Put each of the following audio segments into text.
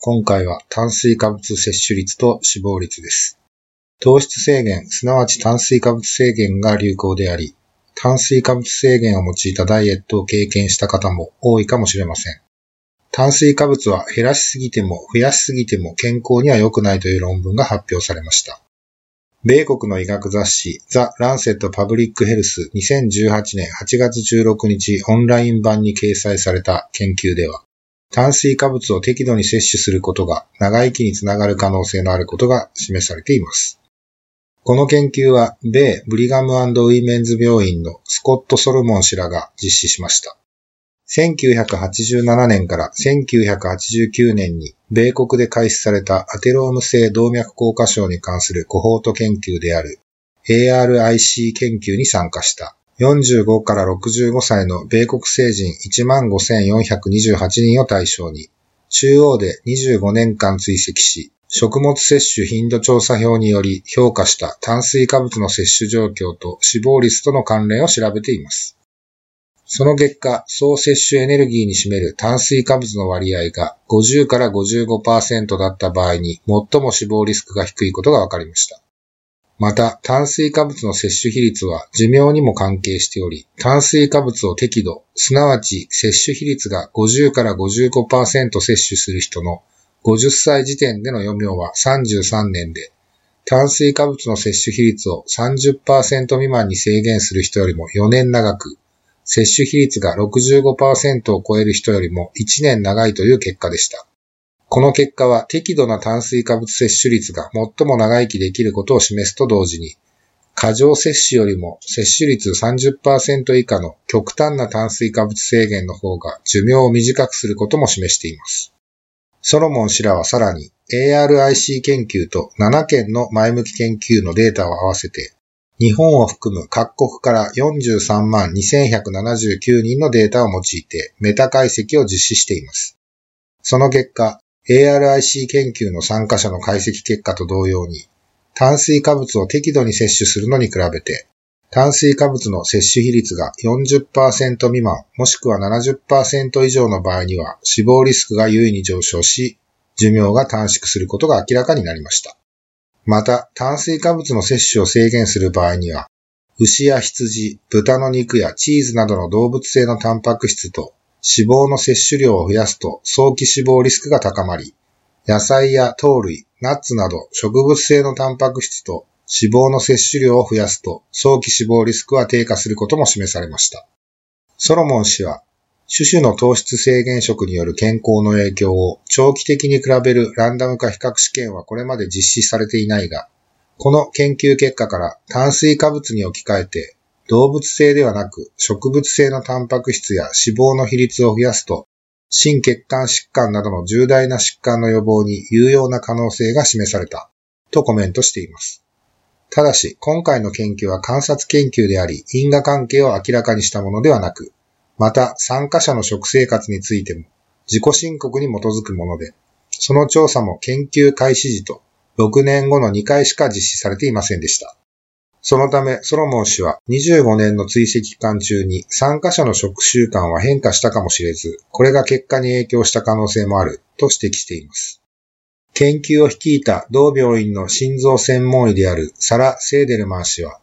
今回は炭水化物摂取率と死亡率です。糖質制限、すなわち炭水化物制限が流行であり、炭水化物制限を用いたダイエットを経験した方も多いかもしれません。炭水化物は減らしすぎても増やしすぎても健康には良くないという論文が発表されました。米国の医学雑誌ザ・ランセット・パブリック・ヘルス2018年8月16日オンライン版に掲載された研究では、炭水化物を適度に摂取することが長生きにつながる可能性のあることが示されています。この研究は、米ブリガムウィメンズ病院のスコット・ソルモン氏らが実施しました。1987年から1989年に米国で開始されたアテローム性動脈硬化症に関するコホート研究である ARIC 研究に参加した45から65歳の米国成人15,428人を対象に中央で25年間追跡し食物摂取頻度調査表により評価した炭水化物の摂取状況と死亡率との関連を調べています。その結果、総摂取エネルギーに占める炭水化物の割合が50から55%だった場合に最も死亡リスクが低いことが分かりました。また、炭水化物の摂取比率は寿命にも関係しており、炭水化物を適度、すなわち摂取比率が50から55%摂取する人の50歳時点での余命は33年で、炭水化物の摂取比率を30%未満に制限する人よりも4年長く、摂取比率が65%を超える人よりも1年長いという結果でした。この結果は適度な炭水化物摂取率が最も長生きできることを示すと同時に、過剰摂取よりも摂取率30%以下の極端な炭水化物制限の方が寿命を短くすることも示しています。ソロモン氏らはさらに ARIC 研究と7件の前向き研究のデータを合わせて日本を含む各国から43万2179人のデータを用いてメタ解析を実施しています。その結果、ARIC 研究の参加者の解析結果と同様に、炭水化物を適度に摂取するのに比べて、炭水化物の摂取比率が40%未満もしくは70%以上の場合には死亡リスクが優位に上昇し、寿命が短縮することが明らかになりました。また、炭水化物の摂取を制限する場合には、牛や羊、豚の肉やチーズなどの動物性のタンパク質と脂肪の摂取量を増やすと早期死亡リスクが高まり、野菜や糖類、ナッツなど植物性のタンパク質と脂肪の摂取量を増やすと早期死亡リスクは低下することも示されました。ソロモン氏は、種々の糖質制限食による健康の影響を長期的に比べるランダム化比較試験はこれまで実施されていないが、この研究結果から炭水化物に置き換えて動物性ではなく植物性のタンパク質や脂肪の比率を増やすと心血管疾患などの重大な疾患の予防に有用な可能性が示されたとコメントしています。ただし、今回の研究は観察研究であり、因果関係を明らかにしたものではなく、また参加者の食生活についても自己申告に基づくもので、その調査も研究開始時と6年後の2回しか実施されていませんでした。そのため、ソロモン氏は25年の追跡期間中に参加者の食習慣は変化したかもしれず、これが結果に影響した可能性もあると指摘しています。研究を率いた同病院の心臓専門医であるサラ・セーデルマン氏は、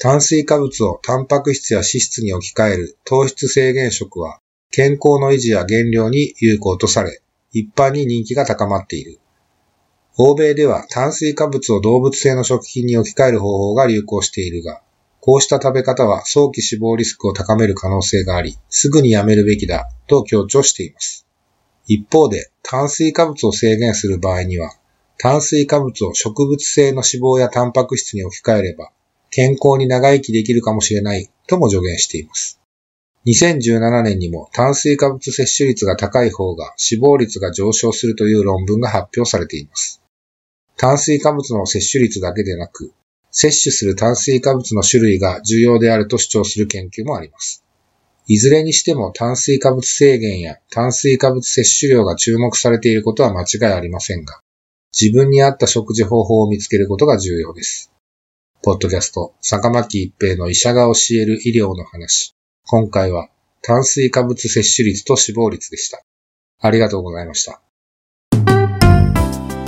炭水化物をタンパク質や脂質に置き換える糖質制限食は健康の維持や減量に有効とされ、一般に人気が高まっている。欧米では炭水化物を動物性の食品に置き換える方法が流行しているが、こうした食べ方は早期死亡リスクを高める可能性があり、すぐにやめるべきだと強調しています。一方で、炭水化物を制限する場合には、炭水化物を植物性の脂肪やタンパク質に置き換えれば、健康に長生きできるかもしれないとも助言しています。2017年にも炭水化物摂取率が高い方が死亡率が上昇するという論文が発表されています。炭水化物の摂取率だけでなく、摂取する炭水化物の種類が重要であると主張する研究もあります。いずれにしても炭水化物制限や炭水化物摂取量が注目されていることは間違いありませんが、自分に合った食事方法を見つけることが重要です。ポッドキャスト、坂巻一平の医者が教える医療の話。今回は炭水化物摂取率と死亡率でした。ありがとうございました。